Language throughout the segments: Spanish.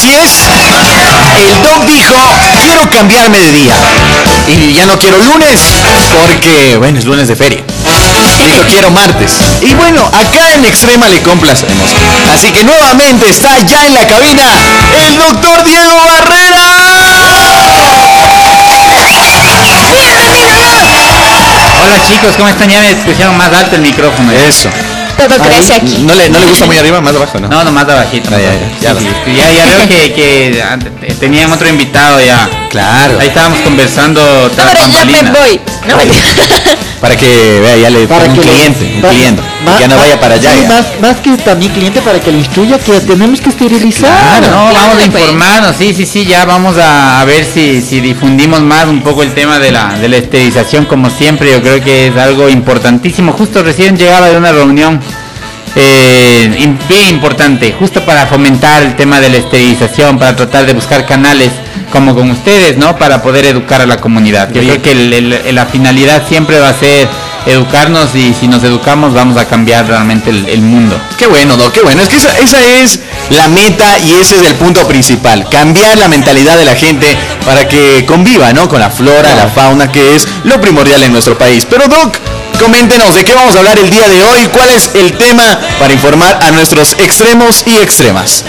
Así es. El Doc dijo, quiero cambiarme de día. Y ya no quiero lunes, porque, bueno, es lunes de feria. Dijo, quiero martes. Y bueno, acá en Extrema le complacemos. Así que nuevamente está ya en la cabina el doctor Diego Barrera. Hola chicos, ¿cómo están? Ya me pusieron más alto el micrófono. Eso. Todo crece aquí. ¿No le, no le gusta muy arriba, más abajo, no? No, no, más abajito. Ah, ya, ya, ya. sí, ya, ya veo que, que tenían otro invitado ya. Claro. Ahí estábamos conversando No, tras pero ya me bambalinas. voy. No, Para que vea, ya le para un que cliente, un va- cliente. va- que ya no va- vaya para allá. sí, más, más que también cliente para que le instruya que tenemos que esterilizar. Claro, no, vamos a pues. informarnos, sí, sí, sí, ya vamos a, a ver si, si difundimos más un poco el tema de la, de la esterilización, como siempre, yo creo que es algo importantísimo. Justo recién llegaba de una reunión eh, bien importante, justo para fomentar el tema de la esterilización, para tratar de buscar canales como con ustedes, ¿no? Para poder educar a la comunidad. Yo Bien. creo que el- el- la finalidad siempre va a ser educarnos y si nos educamos vamos a cambiar realmente el- el mundo. Qué bueno, Doc, qué bueno. Es que esa, esa es la meta y ese es el punto principal. Cambiar la mentalidad de la gente para que conviva, ¿no? Con la flora, la fauna, que es lo primordial en nuestro país. Pero, Doc, coméntenos de qué vamos a hablar el día de hoy, cuál es el tema para informar a nuestros extremos y extremas.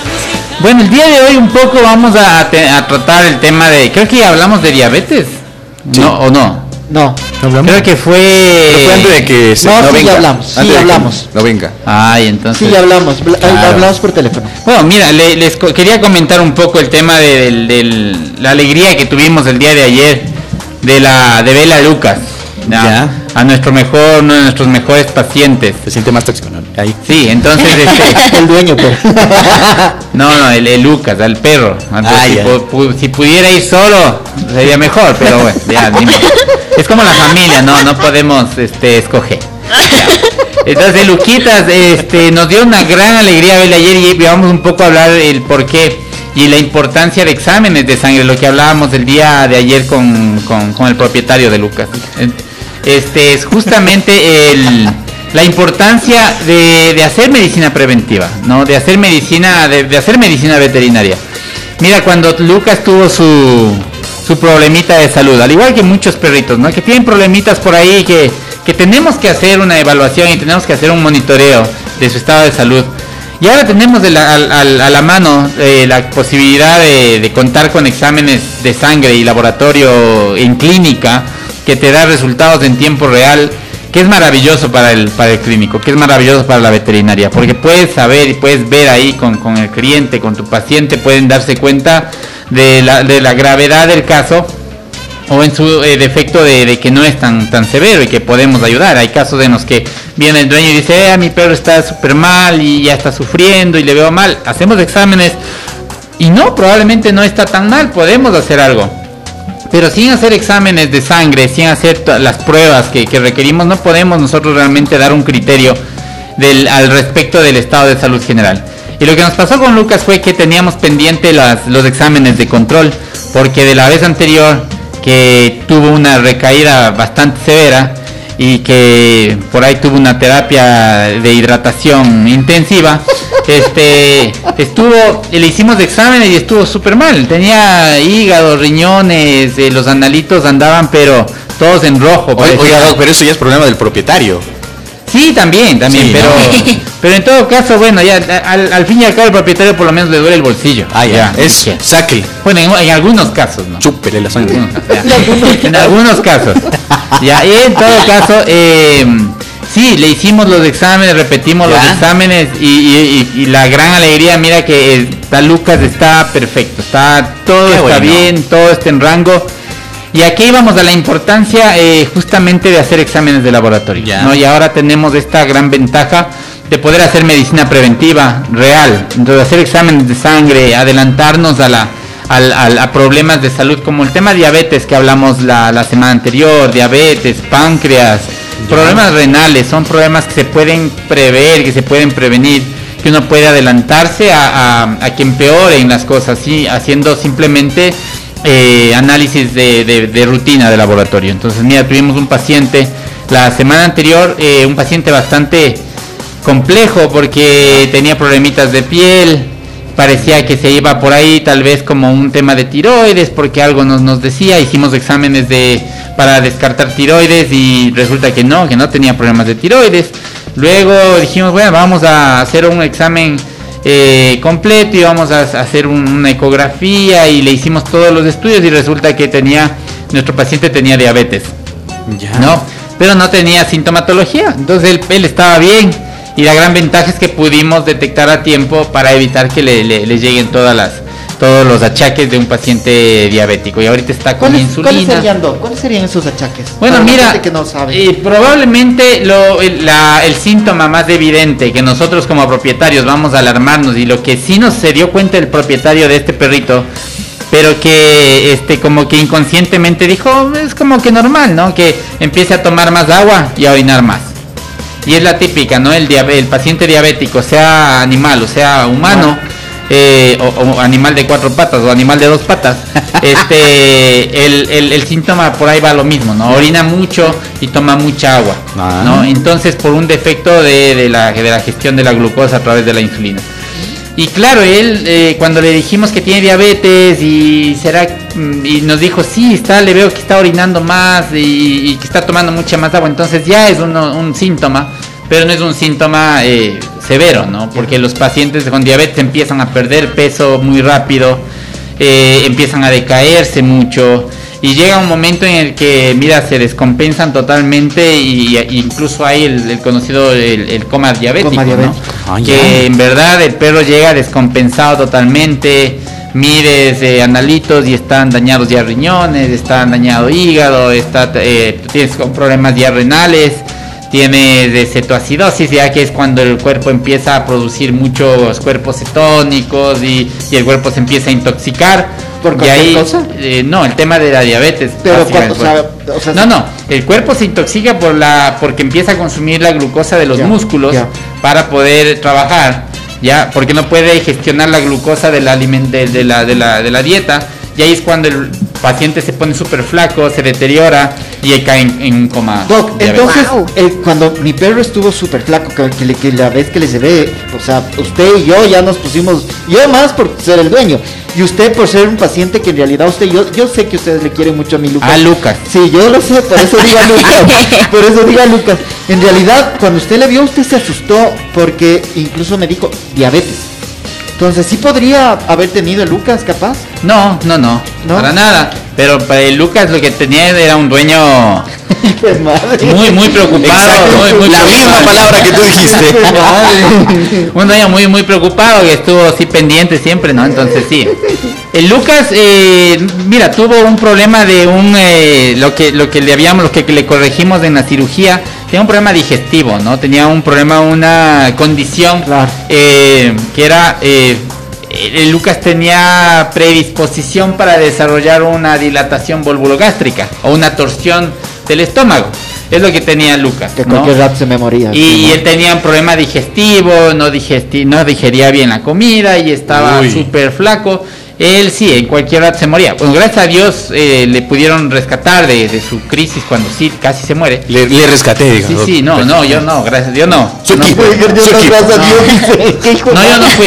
Bueno, el día de hoy un poco vamos a, tratar el tema de, creo que ya hablamos de diabetes, Sí. ¿no? ¿O no? No, Creo que fue... Pero fue antes de que se, No, sí, ya venga. hablamos, sí, Antes que hablamos. No venga. Ay, entonces... sí, ya hablamos. Claro. Hablamos por teléfono. Bueno, mira, le- les co- quería comentar un poco el tema de la alegría que tuvimos el día de ayer de la de Vela Lucas, ¿ya? Ya. a nuestro mejor, uno de nuestros mejores pacientes. Se siente más tóxico, ¿no? Ahí. Sí, entonces este, El dueño, pues. No, no, el, el Lucas, al perro. Ah, si, ya. pu- pu- si pudiera ir solo, sería mejor, pero bueno, ya, ni modo. Es como la familia, ¿no? No podemos este, escoger. Ya. Entonces, Luquitas este, nos dio una gran alegría verle ayer y vamos un poco a hablar el por qué y la importancia de exámenes de sangre, lo que hablábamos el día de ayer con, con- con el propietario de Lucas. Este es justamente el, la importancia de, de hacer medicina preventiva, ¿no? De hacer medicina, de, de hacer medicina veterinaria. Mira, cuando Lucas tuvo su, su problemita de salud, al igual que muchos perritos, ¿no? Que tienen problemitas por ahí que, que tenemos que hacer una evaluación y tenemos que hacer un monitoreo de su estado de salud. Y ahora tenemos la- a la mano eh, la posibilidad de contar con exámenes de sangre y laboratorio en clínica que te da resultados en tiempo real, que es maravilloso para el, para el clínico, que es maravilloso para la veterinaria, porque puedes saber y puedes ver ahí con, con el cliente, con tu paciente, pueden darse cuenta de la, de la gravedad del caso o en su eh, defecto de, que no es tan tan severo y que podemos ayudar. Hay casos en los que viene el dueño y dice, eh, mi perro está súper mal y ya está sufriendo y le veo mal. Hacemos exámenes y no, probablemente no está tan mal, podemos hacer algo. Pero sin hacer exámenes de sangre, sin hacer las pruebas que, que requerimos, no podemos nosotros realmente dar un criterio del, al respecto del estado de salud general. Y lo que nos pasó con Lucas fue que teníamos pendiente las, los exámenes de control, porque de la vez anterior que tuvo una recaída bastante severa y que por ahí tuvo una terapia de hidratación intensiva, este estuvo, le hicimos exámenes y estuvo súper mal. Tenía hígado, riñones, eh, los analitos andaban pero todos en rojo. Oye, Doc, pero eso ya es problema del propietario. Sí, también, también, Sí, pero, ¿no? pero en todo caso, bueno, ya al, al fin y al cabo el propietario por lo menos le duele el bolsillo. Ah, ya. Es que- sáquele, bueno, en, en algunos casos, ¿no? chúpele la sangre. Algunos, en algunos casos. Ya, y en todo caso, eh, sí, le hicimos los exámenes, repetimos los exámenes y, y- y- y la gran alegría, mira que eh, está Lucas está perfecto, está todo Qué está bueno. bien, todo está en rango. Y aquí vamos a la importancia eh, justamente de hacer exámenes de laboratorio. Ya. ¿no? Y ahora tenemos esta gran ventaja de poder hacer medicina preventiva real, entonces hacer exámenes de sangre, adelantarnos a la al- al- a problemas de salud como el tema diabetes que hablamos la, la semana anterior, diabetes, páncreas, problemas renales, son problemas que se pueden prever, que se pueden prevenir, que uno puede adelantarse a, a- a que empeoren las cosas, ¿sí? haciendo simplemente eh, análisis de, de- de rutina de laboratorio. Entonces, mira, tuvimos un paciente la semana anterior, eh, un paciente bastante complejo porque tenía problemitas de piel, parecía que se iba por ahí tal vez como un tema de tiroides porque algo nos, nos decía, hicimos exámenes de para descartar tiroides y resulta que no, que no tenía problemas de tiroides. Luego dijimos, bueno, vamos a hacer un examen eh, completo y vamos a hacer un- una ecografía y le hicimos todos los estudios y resulta que tenía, nuestro paciente tenía diabetes. Ya. ¿no? Pero no tenía sintomatología, entonces él, él estaba bien y la gran ventaja es que pudimos detectar a tiempo para evitar que le, le- le lleguen todas las todos los achaques de un paciente diabético y ahorita está con ¿Cuáles, ¿Cuáles insulina. serían? ¿Cuáles serían esos achaques? Bueno, Para mira, que no sabe. eh, probablemente lo, el, la- el síntoma más evidente que nosotros como propietarios vamos a alarmarnos y lo que sí nos se dio cuenta el propietario de este perrito, pero que este como que inconscientemente dijo, es como que normal, ¿no? Que empiece a tomar más agua y a orinar más. Y es la típica, ¿no? El, el paciente diabético, sea animal o sea humano, eh, o, o animal de cuatro patas o animal de dos patas, este, el, el- el síntoma por ahí va lo mismo, ¿no? Orina mucho y toma mucha agua, Ah. ¿no? Entonces por un defecto de, de la, de la gestión de la glucosa a través de la insulina. Y claro, él eh, cuando le dijimos que tiene diabetes y será y nos dijo sí está, le veo que está orinando más y, y que está tomando mucha más agua, entonces ya es uno- un síntoma, pero no es un síntoma eh, severo, ¿no? Porque los pacientes con diabetes empiezan a perder peso muy rápido, eh, empiezan a decaerse mucho y llega un momento en el que, mira, se descompensan totalmente y, y incluso hay el, el conocido el, el coma diabético, Coma ¿no? Ah, que en verdad el perro llega descompensado totalmente. Mires eh, analitos y están dañados ya riñones, están dañado hígado, está, eh, tienes con problemas ya renales, tienes de cetoacidosis, ya que es cuando el cuerpo empieza a producir muchos cuerpos cetónicos y, y el cuerpo se empieza a intoxicar. ¿Por cualquier ahí, cosa? eh, no, el tema de la diabetes. Pero básicamente, cuando, o sea, o sea, no, no, el cuerpo se intoxica por la porque empieza a consumir la glucosa de los músculos para poder trabajar, ya, porque no puede gestionar la glucosa del aliment- de, de la, de, la, de la dieta, y ahí es cuando el paciente se pone súper flaco, se deteriora y ahí cae en, en un coma. Doc, entonces, Wow. eh, cuando mi perro estuvo súper flaco, que, que le- que la vez que le se ve, o sea, usted y yo ya nos pusimos, yo más por ser el dueño, y usted por ser un paciente que en realidad usted, yo, yo sé que ustedes le quieren mucho a mi Lucas. A Lucas. Sí, yo lo sé, por eso diga Lucas, por eso diga Lucas. En realidad, cuando usted le vio, usted se asustó porque incluso me dijo diabetes. Entonces, ¿sí podría haber tenido el Lucas capaz? No, no, no, ¿No? para nada. Pero para el Lucas lo que tenía era un dueño muy, muy preocupado. Muy, muy la preocupado. misma palabra que tú dijiste. Un dueño muy muy preocupado que estuvo así pendiente siempre, ¿no? Entonces sí. El Lucas, eh, mira, tuvo un problema de un eh, lo que lo que le habíamos, lo que le corregimos en la cirugía, tenía un problema digestivo, ¿no? Tenía un problema, una condición Claro. eh, que era eh, el Lucas tenía predisposición para desarrollar una dilatación volvulogástrica o una torsión del estómago. Es lo que tenía Lucas. Que ¿no? cualquier rato se me moría. Y, él tenía un problema digestivo, no, digesti no digería bien la comida y estaba súper flaco. Él sí, en cualquier rato se moría. Bueno, gracias a Dios eh, le pudieron rescatar de, de su crisis cuando sí casi se muere. Le, le rescaté, diga. Sí, sí, no, no, yo no, gracias a Dios no. Su No equipo. fui. Yo Su no, equipo. gracias a Dios, dice, ¿qué hijo de No, yo no fui.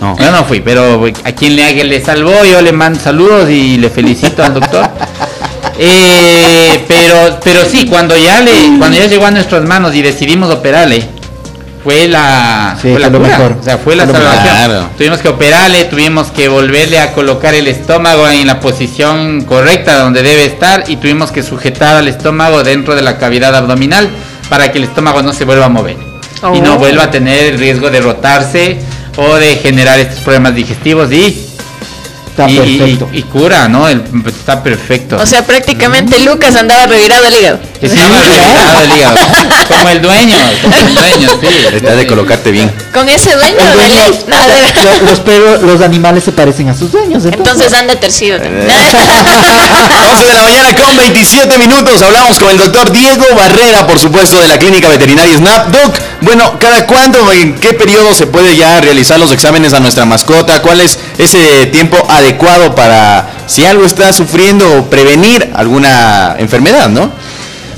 No. Yo no fui, pero a quien le, le salvó, yo le mando saludos y le felicito al doctor. Eh, pero, pero sí, cuando ya le, cuando ya llegó a nuestras manos y decidimos operarle, fue la, Sí, fue la fue lo cura, mejor. o sea, fue la Fue salvación. Claro. Tuvimos que operarle, tuvimos que volverle a colocar el estómago en la posición correcta donde debe estar y tuvimos que sujetar al estómago dentro de la cavidad abdominal para que el estómago no se vuelva a mover y no Oh. vuelva a tener el riesgo de rotarse o de generar estos problemas digestivos y Está y, perfecto. y cura, ¿no? El- está perfecto. O sea, prácticamente Lucas andaba revirado el hígado. Estaba revirado el hígado. Como el dueño, como el dueño, sí. Está de colocarte bien. Con ese dueño de dueño- ley. Los perros, los animales se parecen a sus dueños. Entonces, Entonces anda tercido. 11 de la mañana con 27 minutos. Hablamos con el doctor Diego Barrera, por supuesto, de la clínica veterinaria Snap. Bueno, ¿cada cuándo, en qué periodo se puede ya realizar los exámenes a nuestra mascota? ¿Cuál es ese tiempo adecuado para si algo está sufriendo o prevenir alguna enfermedad, no?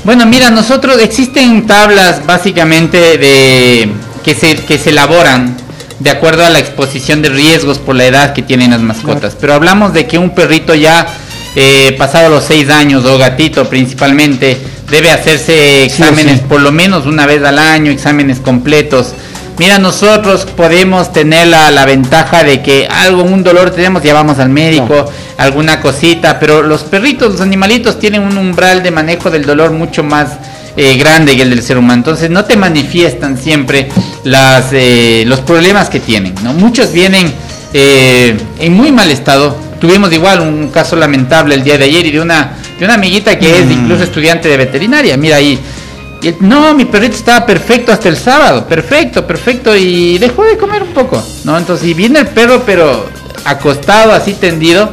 Bueno, mira, nosotros existen tablas básicamente de que se, que se elaboran de acuerdo a la exposición de riesgos por la edad que tienen las mascotas. Pero hablamos de que un perrito ya eh, pasado los seis años o gatito principalmente debe hacerse exámenes sí. por lo menos una vez al año, exámenes completos. Mira, nosotros podemos tener la, la ventaja de que algo, un dolor tenemos, ya vamos al médico, alguna cosita, pero los perritos, los animalitos tienen un umbral de manejo del dolor mucho más eh, grande que el del ser humano. Entonces no te manifiestan siempre las, eh, los problemas que tienen. ¿no? Muchos vienen eh, en muy mal estado. Tuvimos igual un caso lamentable el día de ayer y de una, de una amiguita que es incluso estudiante de veterinaria. Mira ahí. Y no, mi perrito estaba perfecto hasta el sábado, perfecto, perfecto, y dejó de comer un poco, ¿no? Entonces, y viene el perro, pero acostado, así tendido,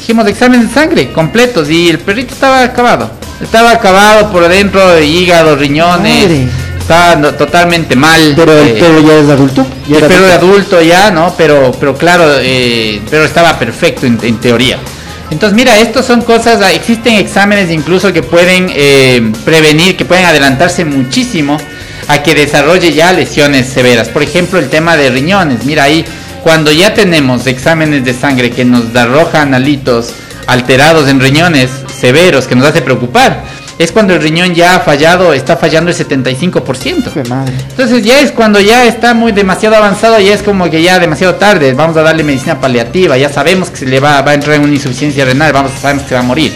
dijimos examen de sangre completos, y el perrito estaba acabado, estaba acabado por dentro, hígado, riñones, Madre. estaba no- totalmente mal. Pero el eh, perro ya es adulto. Ya el perro de adulto. adulto ya, ¿no? Pero, pero claro, eh, pero estaba perfecto en, en teoría. Entonces, mira, estos son cosas, ah, existen exámenes incluso que pueden eh, prevenir, que pueden adelantarse muchísimo a que desarrolle ya lesiones severas. Por ejemplo, el tema de riñones. Mira ahí, cuando ya tenemos exámenes de sangre que nos arrojan alitos alterados en riñones severos, que nos hace preocupar, es cuando el riñón ya ha fallado, está fallando el 75%. Qué madre. Entonces ya es cuando ya está muy demasiado avanzado, ya es como que ya demasiado tarde, vamos a darle medicina paliativa, ya sabemos que se le va, va a entrar en una insuficiencia renal, vamos sabemos que va a morir.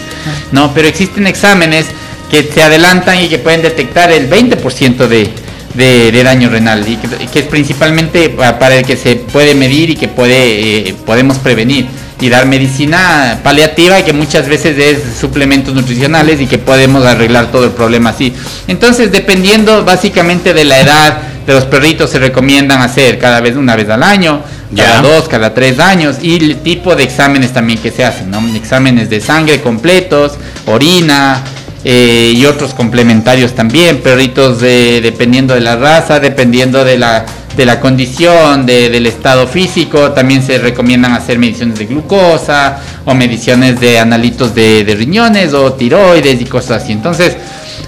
No, pero existen exámenes que se adelantan y que pueden detectar el 20% de, de, de daño renal y que, que es principalmente pa- para el que se puede medir y que puede eh, podemos prevenir y dar medicina paliativa que muchas veces es suplementos nutricionales y que podemos arreglar todo el problema así. Entonces, dependiendo básicamente de la edad de los perritos, se recomiendan hacer cada vez una vez al año, cada Ya. dos, cada tres años y el tipo de exámenes también que se hacen, ¿no? Exámenes de sangre completos, orina. eh, y otros complementarios también, perritos de, dependiendo de la raza, dependiendo de la, de la condición, de- del estado físico, también se recomiendan hacer mediciones de glucosa o mediciones de analitos de, de riñones o tiroides y cosas así. Entonces,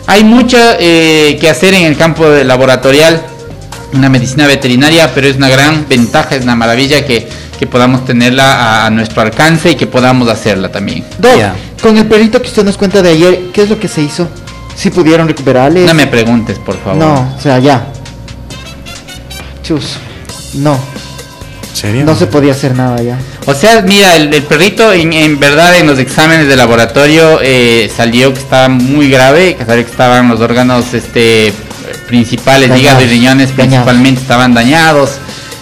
hay mucho eh, que hacer en el campo de laboratorial, una medicina veterinaria, pero es una gran ventaja, es una maravilla que, que podamos tenerla a, a nuestro alcance y que podamos hacerla también. Doc, Ya. con el perrito que usted nos cuenta de ayer, ¿qué es lo que se hizo? ¿Si pudieron recuperarle? No me preguntes, por favor. No, o sea, ya. Chus. No, ¿Serio? no se podía hacer nada ya. O sea, mira, el, el perrito en, en verdad en los exámenes de laboratorio eh, salió que estaba muy grave, que salió que estaban los órganos este principales, Dañados, hígado y riñones dañados. principalmente estaban dañados.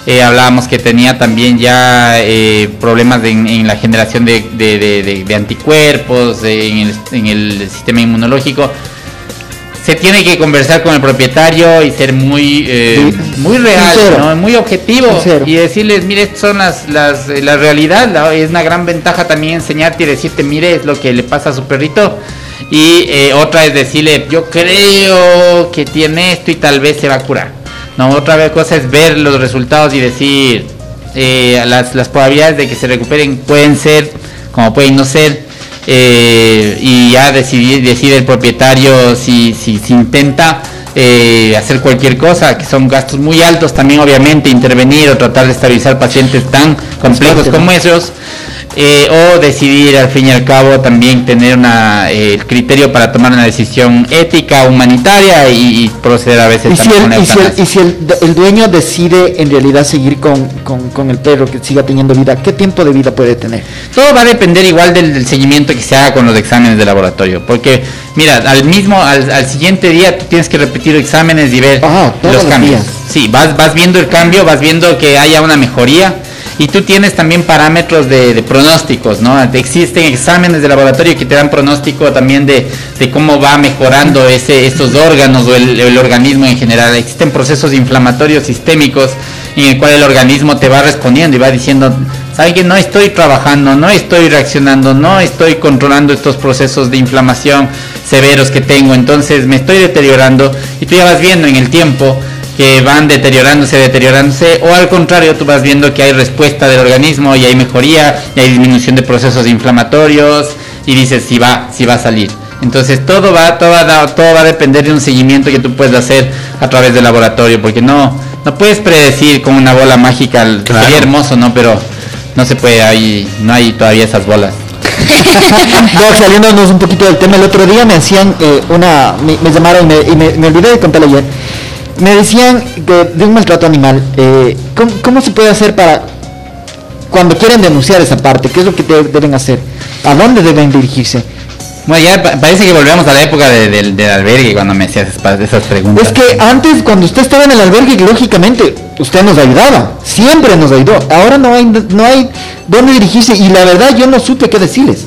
Eh, hablábamos que tenía también ya eh, problemas de- en, en la generación de, de- de- de- de anticuerpos, de- en, el, en el sistema inmunológico. Se tiene que conversar con el propietario y ser muy, eh, muy real. ¿no? muy objetivo Sincero. y decirles, mire, estas son las, las, eh, la realidad, la- es una gran ventaja también enseñarte y decirte, mire, es lo que le pasa a su perrito. Y eh, otra es decirle, yo creo que tiene esto y tal vez se va a curar. No, otra vez cosa es ver los resultados y decir, eh, las, las probabilidades de que se recuperen pueden ser, como pueden no ser. Eh, y ya decidir, decide el propietario si, si, si intenta eh, hacer cualquier cosa, que son gastos muy altos también obviamente, intervenir o tratar de estabilizar pacientes tan complejos como esos, eh, o decidir al fin y al cabo también tener una, eh, el criterio para tomar una decisión ética, humanitaria y, y proceder a veces Y si, también el, y si, el, eutanasia. y si el, el dueño decide en realidad seguir con, con, con el perro, que siga teniendo vida, ¿qué tiempo de vida puede tener? Todo va a depender igual del, del seguimiento que se haga con los exámenes de laboratorio, porque mira, al mismo, al, al siguiente día tú tienes que repetir exámenes y ver todos los cambios. Sí, vas, vas viendo el cambio, vas viendo que haya una mejoría y tú tienes también parámetros de, pronósticos, ¿no? Existen exámenes de laboratorio que te dan pronóstico también de, de cómo va mejorando ese, estos órganos o el, el organismo en general. Existen procesos inflamatorios sistémicos en el cual el organismo te va respondiendo y va diciendo, ¿saben que no estoy trabajando, no estoy reaccionando, no estoy controlando estos procesos de inflamación severos que tengo, entonces me estoy deteriorando y tú ya vas viendo en el tiempo que van deteriorándose, deteriorándose, o al contrario, tú vas viendo que hay respuesta del organismo y hay mejoría, y hay disminución de procesos inflamatorios, y dices si va, si va a salir. Entonces todo va, todo va, a- todo va a depender de un seguimiento que tú puedes hacer a través del laboratorio, porque no, no puedes predecir con una bola mágica, Claro. sería hermoso, ¿no? Pero no se puede, hay, no hay todavía esas bolas. Doc, saliéndonos un poquito del tema, el otro día me hacían eh, una, me, me llamaron me- y me, me olvidé de contarlo ayer. Me decían que de un maltrato animal, eh, ¿cómo, cómo se puede hacer para cuando quieren denunciar esa parte? ¿Qué es lo que de- deben hacer? ¿A dónde deben dirigirse? Bueno, ya pa- parece que volvemos a la época de- del, del albergue cuando me hacías esas preguntas. Es que antes, cuando usted estaba en el albergue, lógicamente, usted nos ayudaba, siempre nos ayudó. Ahora no hay, no hay dónde dirigirse y la verdad yo no supe qué decirles.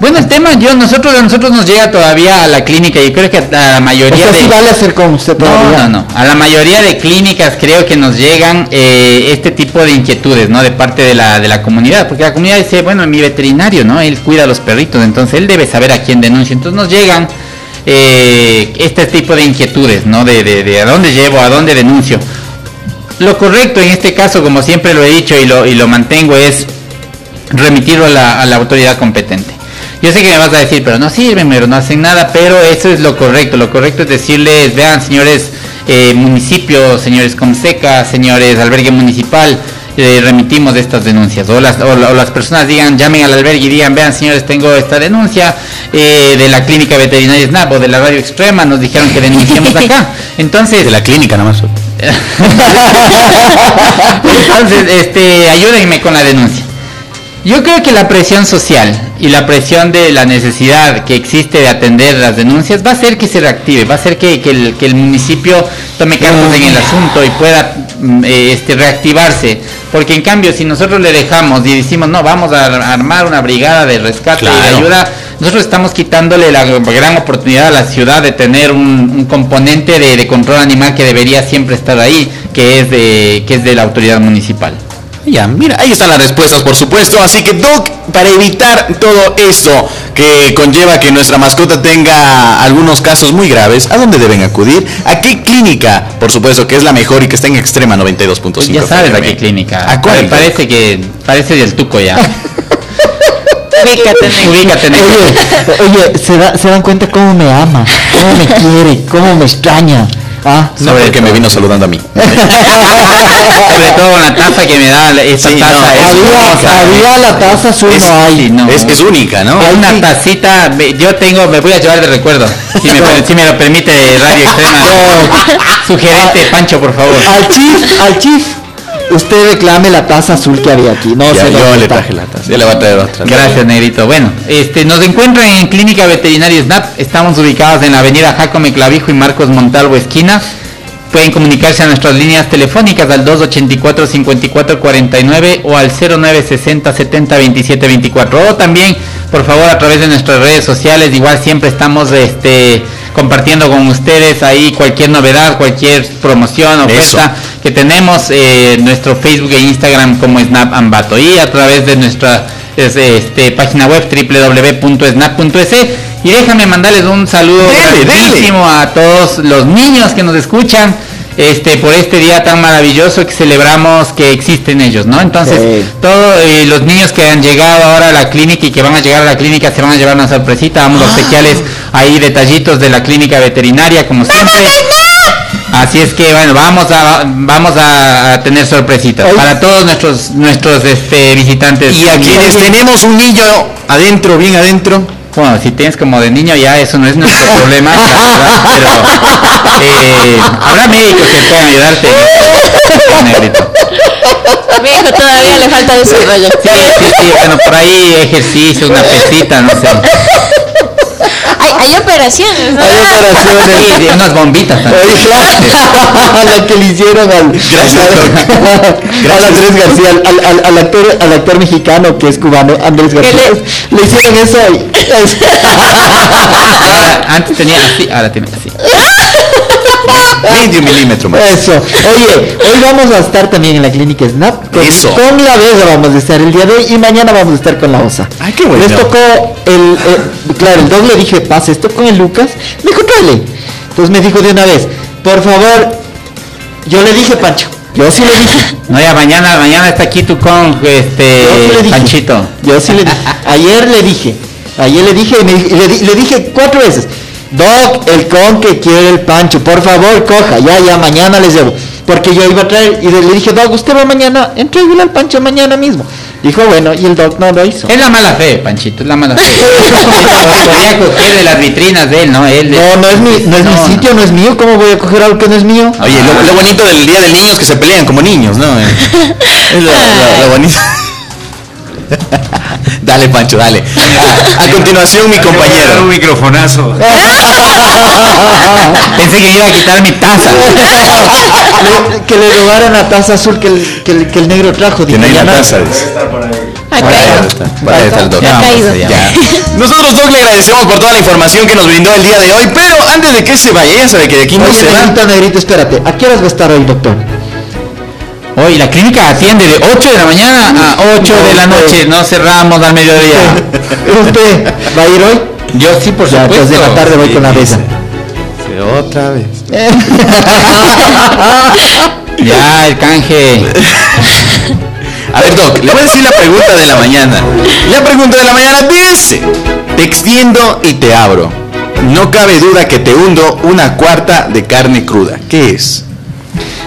Bueno, el tema, yo, nosotros, a nosotros nos llega todavía a la clínica y creo que a la O mayoría sea, de... sí vale hacer con usted No, no, no. A la mayoría de clínicas creo que nos llegan eh, este tipo de inquietudes, ¿no? De parte de la, de la comunidad, porque la comunidad dice, bueno, mi veterinario, ¿no? Él cuida a los perritos, entonces él debe saber a quién denuncia. Entonces nos llegan eh, este tipo de inquietudes, ¿no? De, de, de a dónde llevo, a dónde denuncio. Lo correcto en este caso, como siempre lo he dicho y lo, y lo mantengo, es remitirlo a la, a la autoridad competente. Yo sé que me vas a decir, pero no sirven, pero no hacen nada, pero eso es lo correcto. Lo correcto es decirles, vean, señores eh, municipios, señores Comseca, señores albergue municipal, eh, remitimos estas denuncias. O las, o, o las personas digan, llamen al albergue y digan, vean, señores, tengo esta denuncia eh, de la clínica veterinaria SNAP o de la radio extrema, nos dijeron que denunciemos acá. Entonces, De la clínica nada más. entonces, este, ayúdenme con la denuncia. Yo creo que la presión social y la presión de la necesidad que existe de atender las denuncias va a hacer que se reactive, va a hacer que, que el, que el municipio tome cartas en el asunto y pueda mm, eh, este, reactivarse. Porque en cambio, si nosotros le dejamos y decimos, no, vamos a ar- armar una brigada de rescate y de Claro. ayuda, nosotros estamos quitándole la gran oportunidad a la ciudad de tener un, un componente de, de control animal que debería siempre estar ahí, que es de, que es de la autoridad municipal. Ya, mira, ahí están las respuestas, por supuesto. Así que, Doc, para evitar todo esto que conlleva que nuestra mascota tenga algunos casos muy graves, ¿a dónde deben acudir? ¿A qué clínica? Por supuesto, que es la mejor y que está en extrema 92.5. Pues ya sabes a qué clínica. ¿A cuál? Pare- Parece que parece del tuco ya. Ubícate. Ubícate. Oye, oye, ¿se, da- se dan cuenta cómo me ama, cómo me quiere, cómo me extraña. Ah, No, Sobre porque me vino saludando a mí. Sobre todo con la taza que me da Sí, no, taza. es hermosa. había, había la taza azul, Es- no hay. sí, no. Es, es única, ¿no? Es una tacita, me- yo tengo, me voy a llevar de recuerdo, si me, si me lo permite Radio Extrema. Sugerente, Pancho, por favor. Al chief, al chief, usted reclame la taza azul que había aquí. No Ya, sé yo le traje la taza. Ya le voy a traer otra. Gracias, Negrito. Bueno, este, nos encuentran en Clínica Veterinaria SNAP. Estamos ubicados en la avenida Jacome Clavijo y Marcos Montalvo, esquina. Pueden comunicarse a nuestras líneas telefónicas al 284-5449 o al 0960-702724. O también, por favor, a través de nuestras redes sociales. Igual siempre estamos este, compartiendo con ustedes ahí cualquier novedad, cualquier promoción, oferta que tenemos eh, nuestro Facebook e Instagram como Snap Ambato y a través de nuestra es, este, página web www.snap.es y déjame mandarles un saludo grandísimo a todos los niños que nos escuchan este por este día tan maravilloso que celebramos que existen ellos, ¿no? Entonces, Sí. todos eh, los niños que han llegado ahora a la clínica y que van a llegar a la clínica se van a llevar una sorpresita, vamos a obsequiarles ahí detallitos de la clínica veterinaria como siempre. Así es que bueno, vamos a vamos a tener sorpresitas para todos nuestros nuestros este, visitantes. Y a quienes tenemos un niño adentro, bien adentro, Bueno, si tienes como de niño ya eso no es nuestro problema, pero eh, habrá médicos que puedan ayudarte. Negrito. Mi hijo todavía le falta desarrollo. Sí, sí, sí, bueno, por ahí ejercicio, una pesita, no sé. Hay, operaciones, ¿no? Hay operaciones. Sí, sí, unas bombitas también. Oye, claro, la que le hicieron al, Gracias, al- al Andrés García, al, al- al actor, al actor mexicano que es cubano, Andrés García. Le, hicieron eso y- Ahora, antes tenía así, ahora tiene así. medio milímetro más. Eso. Oye, hoy vamos a estar también en la clínica Snap. Con, Eso. con la Vega vamos a estar el día de hoy y mañana vamos a estar con la OSA. Ay, qué bueno. Les tocó el, eh, claro, el doble dije, pasa esto con el Lucas. Me dijo, tráele. Entonces me dijo de una vez, por favor, yo le dije, Pancho, yo sí le dije. No, ya mañana, mañana está aquí tu con Yo sí le este. Panchito. Yo sí le dije. Ayer le dije. Ayer le dije y me le dije cuatro veces. Doc, el con que quiere el Pancho, por favor, coja. Ya, ya, mañana les llevo. porque yo iba a traer, y le dije, Doc, usted va mañana, entréguele al Pancho mañana mismo. Dijo, bueno, y el Doc no lo hizo. Es la mala fe, Panchito, es la mala fe. Podría coger de las vitrinas de él, ¿no? Él de- No, no es mi, no es mi sitio, no es mío, ¿cómo voy a coger algo que no es mío? Oye, lo, lo bonito del Día del Niño es que se pelean como niños, ¿no? Es lo, lo- lo bonito. dale, Pancho, dale. A, a continuación, mi Un compañero. microfonazo. Pensé que iba a quitar mi taza. Le- que le robaran la taza azul que el, que el, que el negro trajo. Que no hay taza. Nosotros, Doc, le agradecemos por toda la información que nos brindó el día de hoy, pero antes de que se vaya, ya sabe que de aquí no Oye, se va. negrito, negrito, espérate. ¿A qué horas va a estar hoy, doctor? Hoy la clínica atiende de 8 de la mañana a 8 de la noche. No cerramos al mediodía. ¿Usted va a ir hoy? Yo sí, por Ya, supuesto. pues de la tarde voy con la besa. Otra vez. Ya, el canje. A ver, Doc, le voy a decir la pregunta de la mañana. La pregunta de la mañana dice: Te extiendo y te abro. No cabe duda que te hundo una cuarta de carne cruda. ¿Qué es?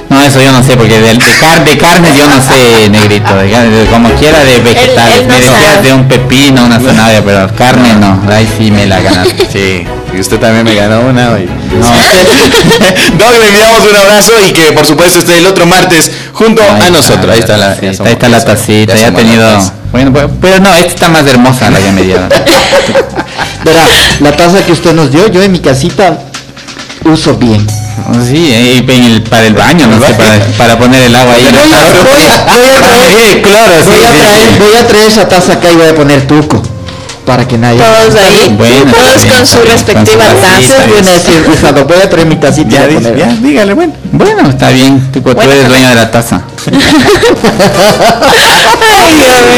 No, eso yo no sé, porque de, de, car- de carne yo no sé, negrito. De, carne, de- como quiera de vegetales. él no me decías de un pepino, una zanahoria, pero carne no. Ahí sí me la ganaste. Sí, y usted también me ganó una hoy. No. Doc, le enviamos un abrazo y que por supuesto esté el otro martes junto Ahí a está, nosotros. Ahí está la, tacita, ya somos- ahí está la tacita, ya ya ha tenido. Bueno, pues, pero no, esta está más hermosa la que me dieron. Verá, la taza que usted nos dio, yo en mi casita uso bien. Sí, eh, en el- para el baño, no sé, para, para poner el agua ahí. Voy voy voy a traer- Sí, claro, sí, Voy a traer, sí. voy a traer esa taza acá y voy a poner tuco. Para que nadie. Todos ahí, Bueno, todos está bien, con su bien, respectiva con su taza. voy a traer mi tacita Ya, dice, ya, dígale, bueno. Bueno, está bien, tú, tú Bueno, eres dueño de la taza.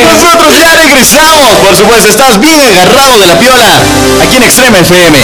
Nosotros ya regresamos. Por supuesto, estás bien agarrado de la piola aquí en Extrema FM.